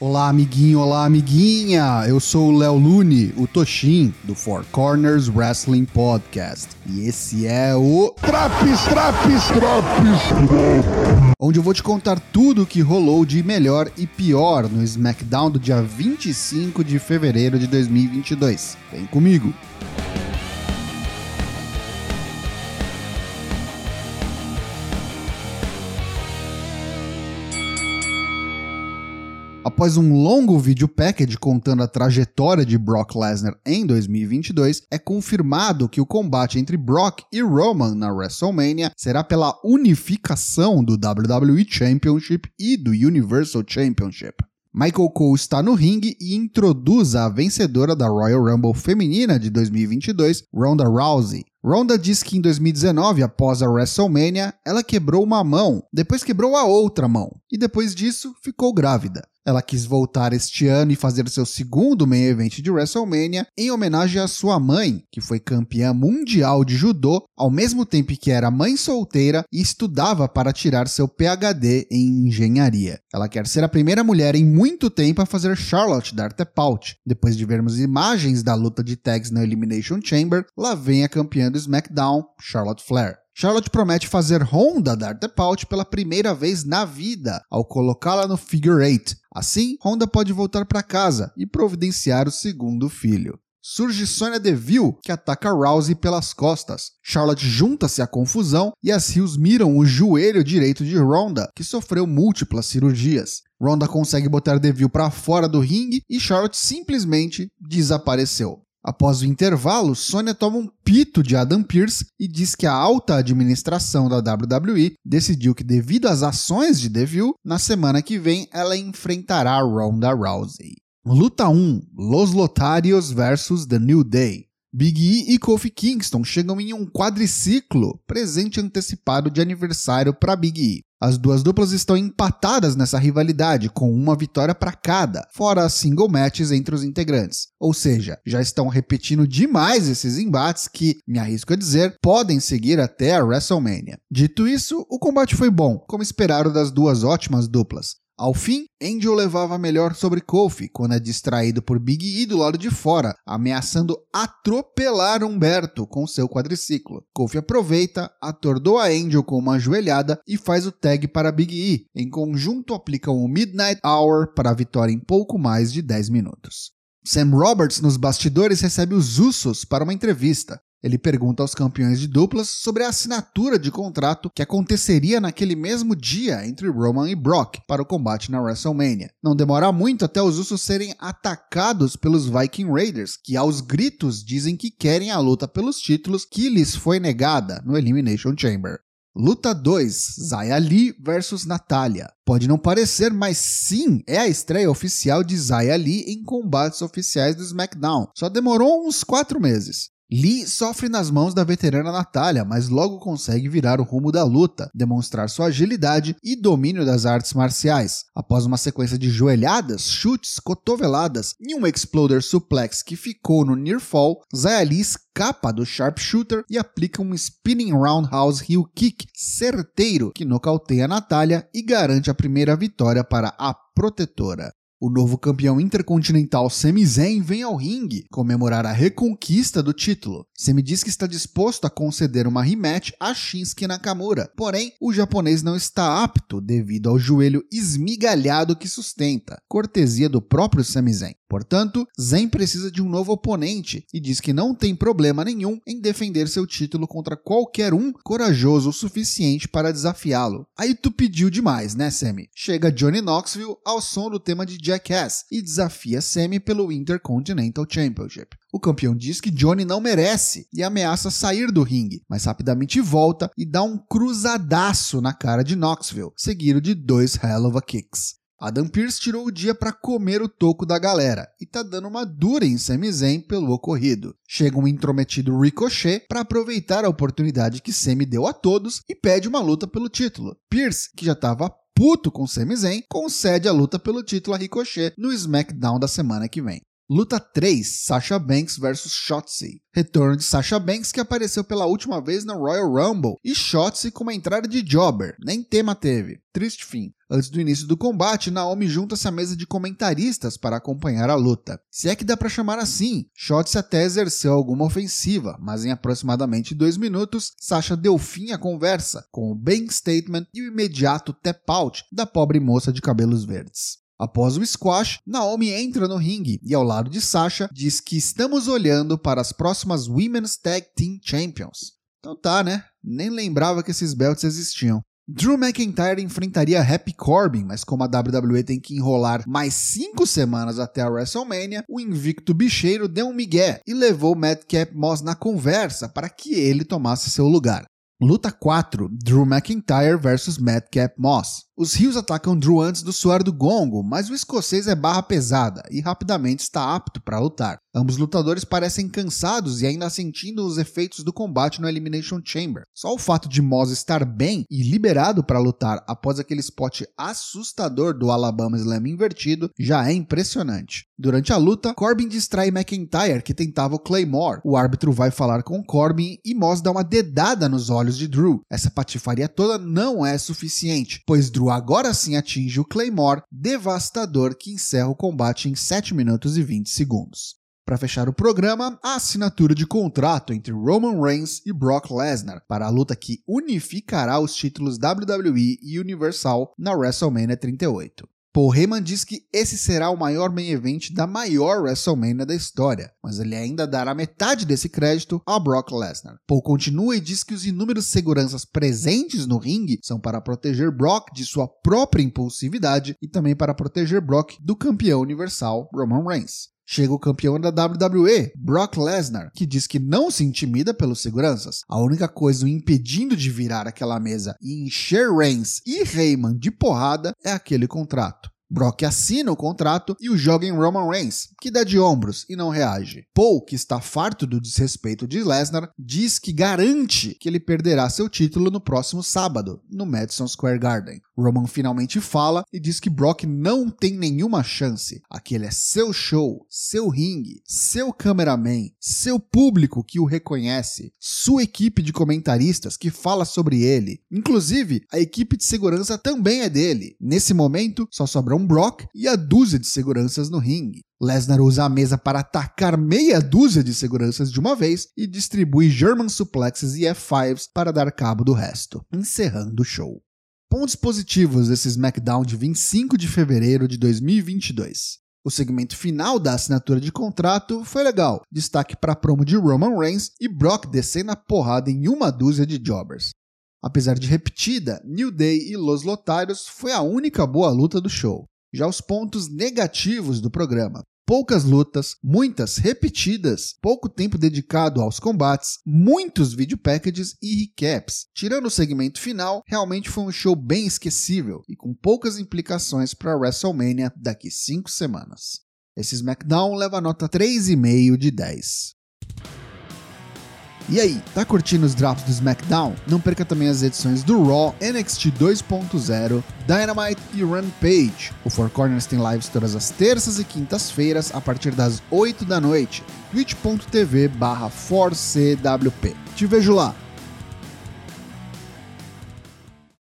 Olá, amiguinho, olá, amiguinha! Eu sou o Léo Lune, o Toshin, do Four Corners Wrestling Podcast. E esse é o. Traps, traps, traps! Onde eu vou te contar tudo o que rolou de melhor e pior no SmackDown do dia 25 de fevereiro de 2022. Vem comigo! Após um longo vídeo package contando a trajetória de Brock Lesnar em 2022, é confirmado que o combate entre Brock e Roman na WrestleMania será pela unificação do WWE Championship e do Universal Championship. Michael Cole está no ringue e introduz a vencedora da Royal Rumble feminina de 2022, Ronda Rousey. Ronda diz que em 2019, após a WrestleMania, ela quebrou uma mão, depois quebrou a outra mão, e depois disso ficou grávida. Ela quis voltar este ano e fazer seu segundo main event de WrestleMania em homenagem à sua mãe, que foi campeã mundial de judô, ao mesmo tempo que era mãe solteira e estudava para tirar seu PhD em engenharia. Ela quer ser a primeira mulher em muito tempo a fazer Charlotte dar tap out. Depois de vermos imagens da luta de tags na Elimination Chamber, lá vem a campeã do SmackDown, Charlotte Flair. Charlotte promete fazer Honda dar Pout pela primeira vez na vida ao colocá-la no Figure 8. Assim, Honda pode voltar para casa e providenciar o segundo filho. Surge Sonya Deville, que ataca Rousey pelas costas. Charlotte junta-se à confusão e as rios miram o joelho direito de Ronda, que sofreu múltiplas cirurgias. Ronda consegue botar Deville para fora do ringue e Charlotte simplesmente desapareceu. Após o intervalo, Sônia toma um pito de Adam Pearce e diz que a alta administração da WWE decidiu que, devido às ações de Deville, na semana que vem ela enfrentará Ronda Rousey. Luta 1: Los Lotarios vs The New Day. Big E e Kofi Kingston chegam em um quadriciclo, presente antecipado de aniversário para Big E. As duas duplas estão empatadas nessa rivalidade, com uma vitória para cada, fora as single matches entre os integrantes. Ou seja, já estão repetindo demais esses embates que, me arrisco a dizer, podem seguir até a WrestleMania. Dito isso, o combate foi bom, como esperaram das duas ótimas duplas. Ao fim, Angel levava melhor sobre Kofi quando é distraído por Big E do lado de fora, ameaçando atropelar Humberto com seu quadriciclo. Kofi aproveita, atordoa Angel com uma joelhada e faz o tag para Big E. Em conjunto, aplicam o Midnight Hour para a vitória em pouco mais de 10 minutos. Sam Roberts nos bastidores recebe os Usos para uma entrevista. Ele pergunta aos campeões de duplas sobre a assinatura de contrato que aconteceria naquele mesmo dia entre Roman e Brock para o combate na WrestleMania. Não demora muito até os Usos serem atacados pelos Viking Raiders, que aos gritos dizem que querem a luta pelos títulos que lhes foi negada no Elimination Chamber. Luta 2: Zaya Lee versus Natalia. Pode não parecer, mas sim, é a estreia oficial de Zaya Lee em combates oficiais do SmackDown. Só demorou uns 4 meses. Lee sofre nas mãos da veterana Natália, mas logo consegue virar o rumo da luta, demonstrar sua agilidade e domínio das artes marciais. Após uma sequência de joelhadas, chutes, cotoveladas e um exploder suplex que ficou no near fall, Zaya Lee escapa do sharpshooter e aplica um spinning roundhouse heel kick certeiro que nocauteia Natália e garante a primeira vitória para a protetora. O novo campeão intercontinental Sami Zayn vem ao ringue comemorar a reconquista do título. Sami diz que está disposto a conceder uma rematch a Shinsuke Nakamura, porém o japonês não está apto devido ao joelho esmigalhado que sustenta, cortesia do próprio Sami Zayn. Portanto, Zayn precisa de um novo oponente e diz que não tem problema nenhum em defender seu título contra qualquer um corajoso o suficiente para desafiá-lo. Aí tu pediu demais, né, Sammy? Chega Johnny Knoxville ao som do tema de Jackass e desafia Sammy pelo Intercontinental Championship. O campeão diz que Johnny não merece e ameaça sair do ringue, mas rapidamente volta e dá um cruzadaço na cara de Knoxville, seguido de dois Hell of a Kicks. Adam Pearce tirou o dia para comer o toco da galera e tá dando uma dura em Sami Zayn pelo ocorrido. Chega um intrometido Ricochet para aproveitar a oportunidade que Sami deu a todos e pede uma luta pelo título. Pierce, que já estava puto com Sami Zayn, concede a luta pelo título a Ricochet no SmackDown da semana que vem. Luta 3, Sasha Banks vs Shotzi. Retorno de Sasha Banks que apareceu pela última vez na Royal Rumble e Shotzi com uma entrada de jobber, nem tema teve. Triste fim. Antes do início do combate, Naomi junta-se à mesa de comentaristas para acompanhar a luta. Se é que dá para chamar assim, Shotzi até exerceu alguma ofensiva, mas em aproximadamente dois minutos, Sasha deu fim à conversa, com o bank statement e o imediato tap out da pobre moça de cabelos verdes. Após o squash, Naomi entra no ringue e, ao lado de Sasha, diz que estamos olhando para as próximas Women's Tag Team Champions. Então tá, né? Nem lembrava que esses belts existiam. Drew McIntyre enfrentaria Happy Corbin, mas como a WWE tem que enrolar mais cinco semanas até a WrestleMania, o invicto bicheiro deu um migué e levou Madcap Moss na conversa para que ele tomasse seu lugar. Luta 4: Drew McIntyre vs Madcap Moss. Os rios atacam Drew antes do suar do gongo, mas o escocês é barra pesada e rapidamente está apto para lutar. Ambos lutadores parecem cansados e ainda sentindo os efeitos do combate no Elimination Chamber. Só o fato de Moss estar bem e liberado para lutar após aquele spot assustador do Alabama Slam invertido já é impressionante. Durante a luta, Corbin distrai McIntyre, que tentava o Claymore. O árbitro vai falar com Corbin e Moss dá uma dedada nos olhos de Drew. Essa patifaria toda não é suficiente, pois Drew agora sim atinge o Claymore devastador que encerra o combate em 7 minutos e 20 segundos. Para fechar o programa, a assinatura de contrato entre Roman Reigns e Brock Lesnar para a luta que unificará os títulos WWE e Universal na WrestleMania 38. Paul Heyman diz que esse será o maior main event da maior WrestleMania da história, mas ele ainda dará metade desse crédito a Brock Lesnar. Paul continua e diz que os inúmeros seguranças presentes no ringue são para proteger Brock de sua própria impulsividade e também para proteger Brock do campeão universal Roman Reigns. Chega o campeão da WWE, Brock Lesnar, que diz que não se intimida pelos seguranças. A única coisa o impedindo de virar aquela mesa e encher Reigns e Heyman de porrada é aquele contrato. Brock assina o contrato e o joga em Roman Reigns, que dá de ombros e não reage. Paul, que está farto do desrespeito de Lesnar, diz que garante que ele perderá seu título no próximo sábado, no Madison Square Garden. Roman finalmente fala e diz que Brock não tem nenhuma chance. Aquele é seu show, seu ringue, seu cameraman, seu público que o reconhece, sua equipe de comentaristas que fala sobre ele. Inclusive, a equipe de segurança também é dele. Nesse momento, só sobra um Brock e a dúzia de seguranças no ringue. Lesnar usa a mesa para atacar meia dúzia de seguranças de uma vez e distribui German suplexes e F5s para dar cabo do resto, encerrando o show. Pontos positivos desse SmackDown de 25 de fevereiro de 2022. O segmento final da assinatura de contrato foi legal, destaque para a promo de Roman Reigns e Brock descendo a porrada em uma dúzia de jobbers. Apesar de repetida, New Day e Los Lotarios foi a única boa luta do show. Já os pontos negativos do programa. Poucas lutas, muitas repetidas, pouco tempo dedicado aos combates, muitos video packages e recaps. Tirando o segmento final, realmente foi um show bem esquecível e com poucas implicações para WrestleMania daqui 5 semanas. Esse SmackDown leva nota 3,5 de 10. E aí, tá curtindo os drops do SmackDown? Não perca também as edições do Raw, NXT 2.0, Dynamite e Rampage. O Four Corners tem lives todas as terças e quintas-feiras a partir das 8 da noite. twitch.tv barra 4CWP. Te vejo lá!